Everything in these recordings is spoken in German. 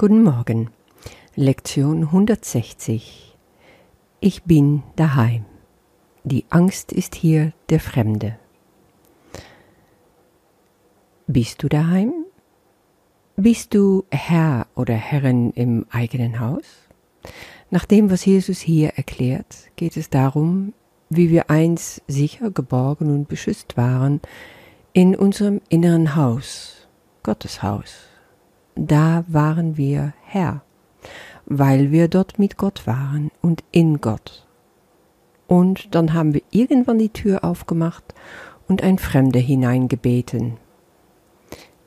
Guten Morgen. Lektion 160. Ich bin daheim. Die Angst ist hier der Fremde. Bist du daheim? Bist du Herr oder Herrin im eigenen Haus? Nach dem, was Jesus hier erklärt, geht es darum, wie wir einst sicher geborgen und beschützt waren in unserem inneren Haus, Gottes Haus da waren wir Herr, weil wir dort mit Gott waren und in Gott. Und dann haben wir irgendwann die Tür aufgemacht und ein Fremder hineingebeten.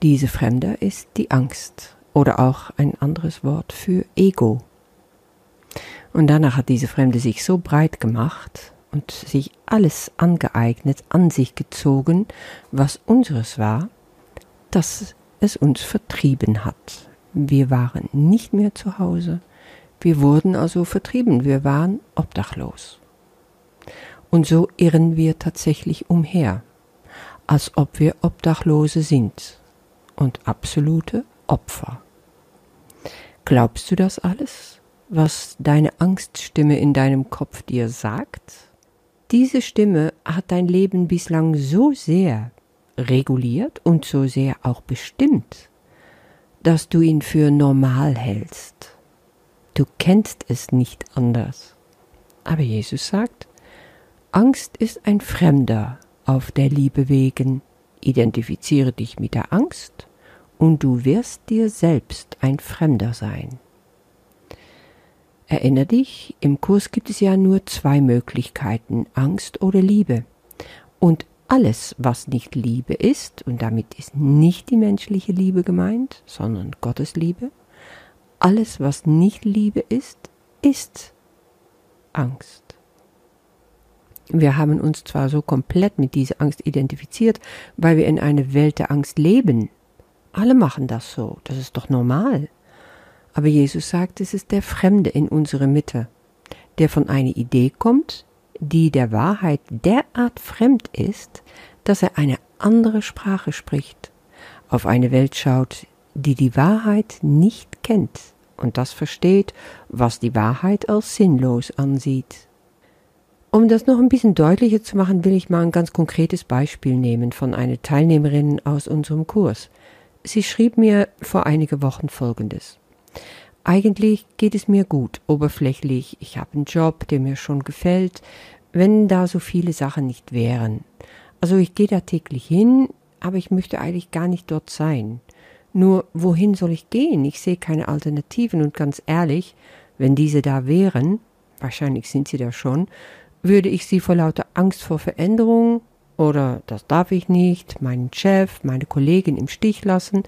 Diese Fremder ist die Angst oder auch ein anderes Wort für Ego. Und danach hat diese Fremde sich so breit gemacht und sich alles angeeignet, an sich gezogen, was unseres war, dass es uns vertrieben hat. Wir waren nicht mehr zu Hause, wir wurden also vertrieben, wir waren obdachlos. Und so irren wir tatsächlich umher, als ob wir Obdachlose sind und absolute Opfer. Glaubst du das alles, was deine Angststimme in deinem Kopf dir sagt? Diese Stimme hat dein Leben bislang so sehr reguliert und so sehr auch bestimmt, dass du ihn für normal hältst. Du kennst es nicht anders. Aber Jesus sagt, Angst ist ein Fremder auf der Liebe wegen. Identifiziere dich mit der Angst und du wirst dir selbst ein Fremder sein. Erinner dich, im Kurs gibt es ja nur zwei Möglichkeiten, Angst oder Liebe. Und alles, was nicht Liebe ist, und damit ist nicht die menschliche Liebe gemeint, sondern Gottes Liebe, alles, was nicht Liebe ist, ist Angst. Wir haben uns zwar so komplett mit dieser Angst identifiziert, weil wir in einer Welt der Angst leben. Alle machen das so, das ist doch normal. Aber Jesus sagt, es ist der Fremde in unserer Mitte, der von einer Idee kommt, die der Wahrheit derart fremd ist, dass er eine andere Sprache spricht, auf eine Welt schaut, die die Wahrheit nicht kennt und das versteht, was die Wahrheit als sinnlos ansieht. Um das noch ein bisschen deutlicher zu machen, will ich mal ein ganz konkretes Beispiel nehmen von einer Teilnehmerin aus unserem Kurs. Sie schrieb mir vor einige Wochen Folgendes. Eigentlich geht es mir gut, oberflächlich, ich habe einen Job, der mir schon gefällt, wenn da so viele Sachen nicht wären. Also ich gehe da täglich hin, aber ich möchte eigentlich gar nicht dort sein. Nur wohin soll ich gehen? Ich sehe keine Alternativen und ganz ehrlich, wenn diese da wären, wahrscheinlich sind sie da schon, würde ich sie vor lauter Angst vor Veränderung oder das darf ich nicht, meinen Chef, meine Kollegin im Stich lassen,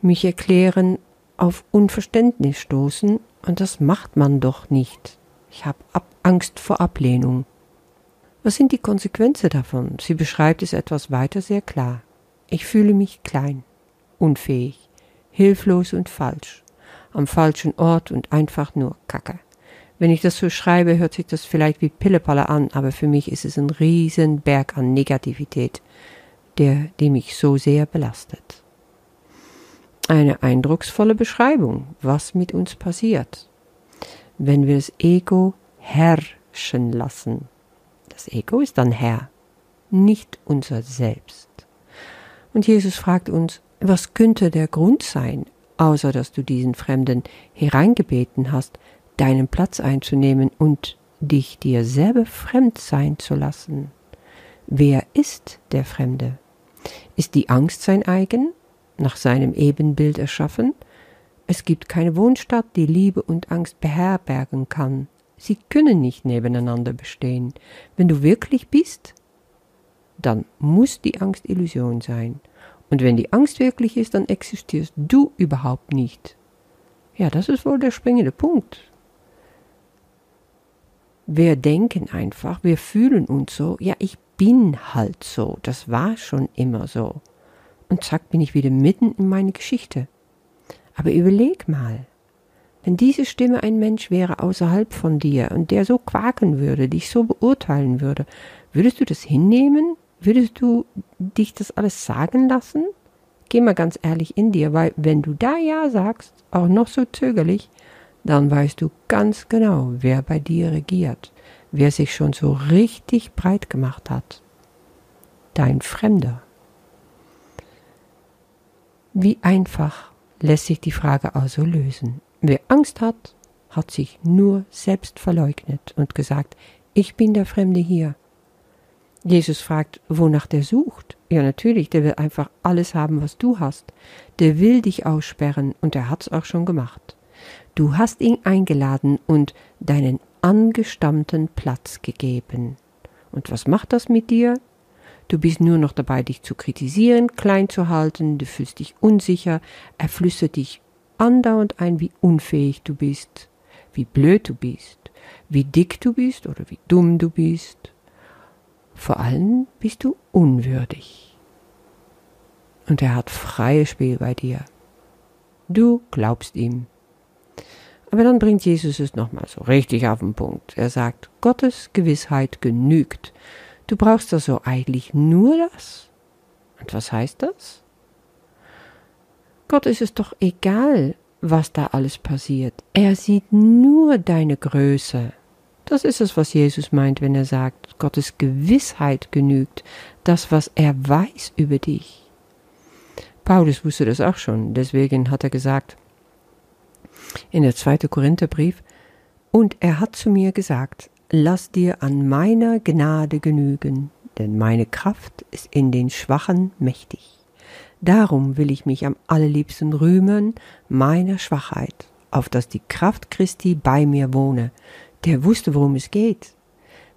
mich erklären auf Unverständnis stoßen, und das macht man doch nicht. Ich habe Angst vor Ablehnung. Was sind die Konsequenzen davon? Sie beschreibt es etwas weiter sehr klar. Ich fühle mich klein, unfähig, hilflos und falsch, am falschen Ort und einfach nur Kacke. Wenn ich das so schreibe, hört sich das vielleicht wie Pillepalle an, aber für mich ist es ein riesen Berg an Negativität, der, die mich so sehr belastet. Eine eindrucksvolle Beschreibung, was mit uns passiert, wenn wir das Ego herrschen lassen. Das Ego ist dann Herr, nicht unser Selbst. Und Jesus fragt uns, was könnte der Grund sein, außer dass du diesen Fremden hereingebeten hast, deinen Platz einzunehmen und dich dir selber fremd sein zu lassen? Wer ist der Fremde? Ist die Angst sein eigen? Nach seinem Ebenbild erschaffen. Es gibt keine Wohnstadt, die Liebe und Angst beherbergen kann. Sie können nicht nebeneinander bestehen. Wenn du wirklich bist, dann muss die Angst Illusion sein. Und wenn die Angst wirklich ist, dann existierst du überhaupt nicht. Ja, das ist wohl der springende Punkt. Wir denken einfach, wir fühlen uns so, ja, ich bin halt so, das war schon immer so und zack bin ich wieder mitten in meine Geschichte. Aber überleg mal, wenn diese Stimme ein Mensch wäre außerhalb von dir und der so quaken würde, dich so beurteilen würde, würdest du das hinnehmen? Würdest du dich das alles sagen lassen? geh mal ganz ehrlich in dir, weil wenn du da Ja sagst, auch noch so zögerlich, dann weißt du ganz genau, wer bei dir regiert, wer sich schon so richtig breit gemacht hat. Dein Fremder. Wie einfach lässt sich die Frage also lösen. Wer Angst hat, hat sich nur selbst verleugnet und gesagt, ich bin der Fremde hier. Jesus fragt, wonach der sucht. Ja, natürlich, der will einfach alles haben, was du hast. Der will dich aussperren und er hat's auch schon gemacht. Du hast ihn eingeladen und deinen angestammten Platz gegeben. Und was macht das mit dir? Du bist nur noch dabei, dich zu kritisieren, klein zu halten, du fühlst dich unsicher, er flüstert dich andauernd ein, wie unfähig du bist, wie blöd du bist, wie dick du bist oder wie dumm du bist. Vor allem bist du unwürdig. Und er hat freies Spiel bei dir. Du glaubst ihm. Aber dann bringt Jesus es nochmal so richtig auf den Punkt. Er sagt, Gottes Gewissheit genügt. Du brauchst also eigentlich nur das. Und was heißt das? Gott ist es doch egal, was da alles passiert. Er sieht nur deine Größe. Das ist es, was Jesus meint, wenn er sagt, Gottes Gewissheit genügt, das, was er weiß über dich. Paulus wusste das auch schon, deswegen hat er gesagt, in der zweite Korintherbrief, und er hat zu mir gesagt, lass dir an meiner Gnade genügen, denn meine Kraft ist in den Schwachen mächtig. Darum will ich mich am allerliebsten rühmen meiner Schwachheit, auf dass die Kraft Christi bei mir wohne. Der wusste, worum es geht.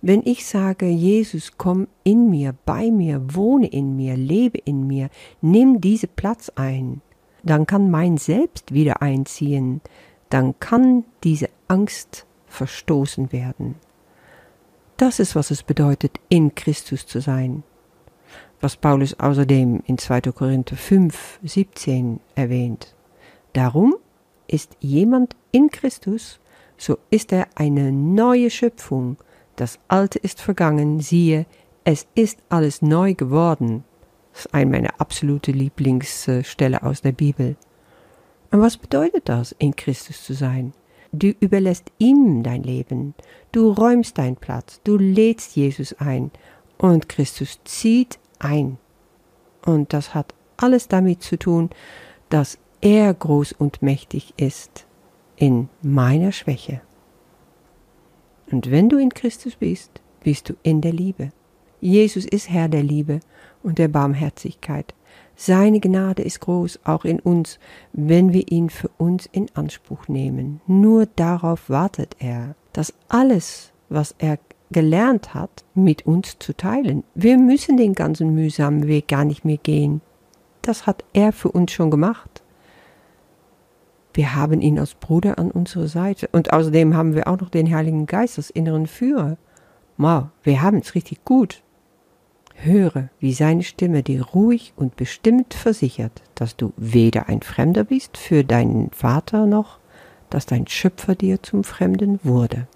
Wenn ich sage, Jesus, komm in mir, bei mir, wohne in mir, lebe in mir, nimm diese Platz ein, dann kann mein Selbst wieder einziehen, dann kann diese Angst verstoßen werden. Das ist, was es bedeutet, in Christus zu sein. Was Paulus außerdem in 2. Korinther 5, 17 erwähnt. Darum ist jemand in Christus, so ist er eine neue Schöpfung. Das Alte ist vergangen, siehe, es ist alles neu geworden. Das ist eine meiner absolute Lieblingsstelle aus der Bibel. Und was bedeutet das, in Christus zu sein? Du überlässt ihm dein Leben, du räumst deinen Platz, du lädst Jesus ein und Christus zieht ein. Und das hat alles damit zu tun, dass er groß und mächtig ist in meiner Schwäche. Und wenn du in Christus bist, bist du in der Liebe. Jesus ist Herr der Liebe und der Barmherzigkeit. Seine Gnade ist groß, auch in uns, wenn wir ihn für uns in Anspruch nehmen. Nur darauf wartet er, dass alles, was er gelernt hat, mit uns zu teilen. Wir müssen den ganzen mühsamen Weg gar nicht mehr gehen. Das hat er für uns schon gemacht. Wir haben ihn als Bruder an unserer Seite. Und außerdem haben wir auch noch den Heiligen Geist als inneren Führer. Wow, wir haben es richtig gut. Höre, wie seine Stimme dir ruhig und bestimmt versichert, dass du weder ein Fremder bist für deinen Vater noch, dass dein Schöpfer dir zum Fremden wurde.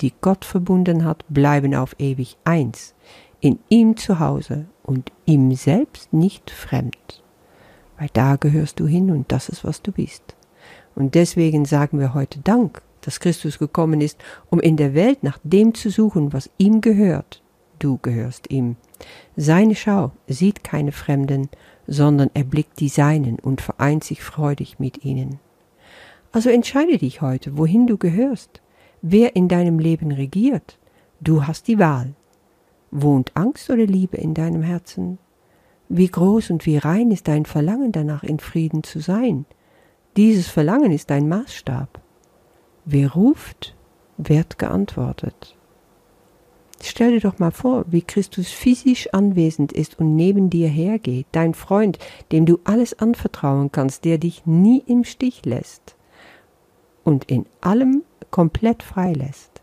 Die Gott verbunden hat, bleiben auf ewig eins, in ihm zu Hause und ihm selbst nicht fremd. Weil da gehörst du hin und das ist, was du bist. Und deswegen sagen wir heute Dank, dass Christus gekommen ist, um in der Welt nach dem zu suchen, was ihm gehört. Du gehörst ihm. Seine Schau sieht keine Fremden, sondern erblickt die Seinen und vereint sich freudig mit ihnen. Also entscheide dich heute, wohin du gehörst, wer in deinem Leben regiert. Du hast die Wahl. Wohnt Angst oder Liebe in deinem Herzen? Wie groß und wie rein ist dein Verlangen danach, in Frieden zu sein? Dieses Verlangen ist dein Maßstab. Wer ruft, wird geantwortet. Stell dir doch mal vor, wie Christus physisch anwesend ist und neben dir hergeht, dein Freund, dem du alles anvertrauen kannst, der dich nie im Stich lässt und in allem komplett freilässt.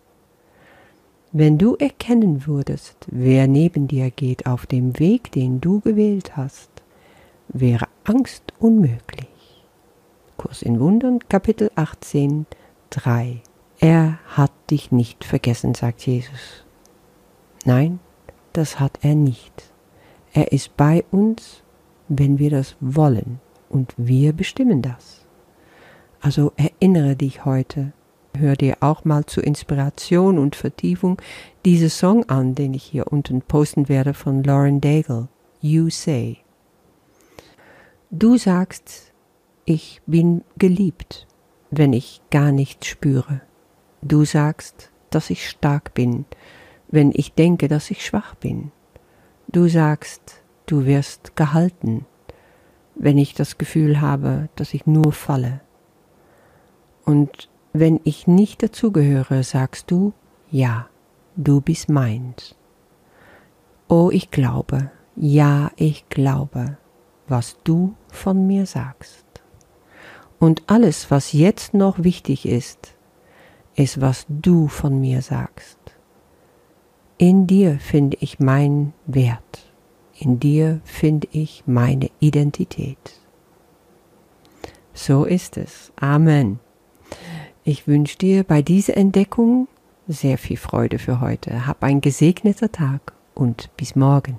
Wenn du erkennen würdest, wer neben dir geht auf dem Weg, den du gewählt hast, wäre Angst unmöglich. Kurs in Wundern, Kapitel 18, 3. Er hat dich nicht vergessen, sagt Jesus. Nein, das hat er nicht. Er ist bei uns wenn wir das wollen und wir bestimmen das. Also erinnere dich heute, hör dir auch mal zur Inspiration und Vertiefung diese Song an, den ich hier unten posten werde von Lauren Daigle, You Say. Du sagst, ich bin geliebt, wenn ich gar nichts spüre. Du sagst, dass ich stark bin, wenn ich denke, dass ich schwach bin. Du sagst, du wirst gehalten, wenn ich das Gefühl habe, dass ich nur falle. Und wenn ich nicht dazugehöre, sagst du, ja, du bist meins. Oh, ich glaube, ja, ich glaube, was du von mir sagst. Und alles, was jetzt noch wichtig ist, ist, was du von mir sagst. In dir finde ich meinen Wert. In dir finde ich meine Identität. So ist es. Amen. Ich wünsche dir bei dieser Entdeckung sehr viel Freude für heute. Hab einen gesegneten Tag und bis morgen.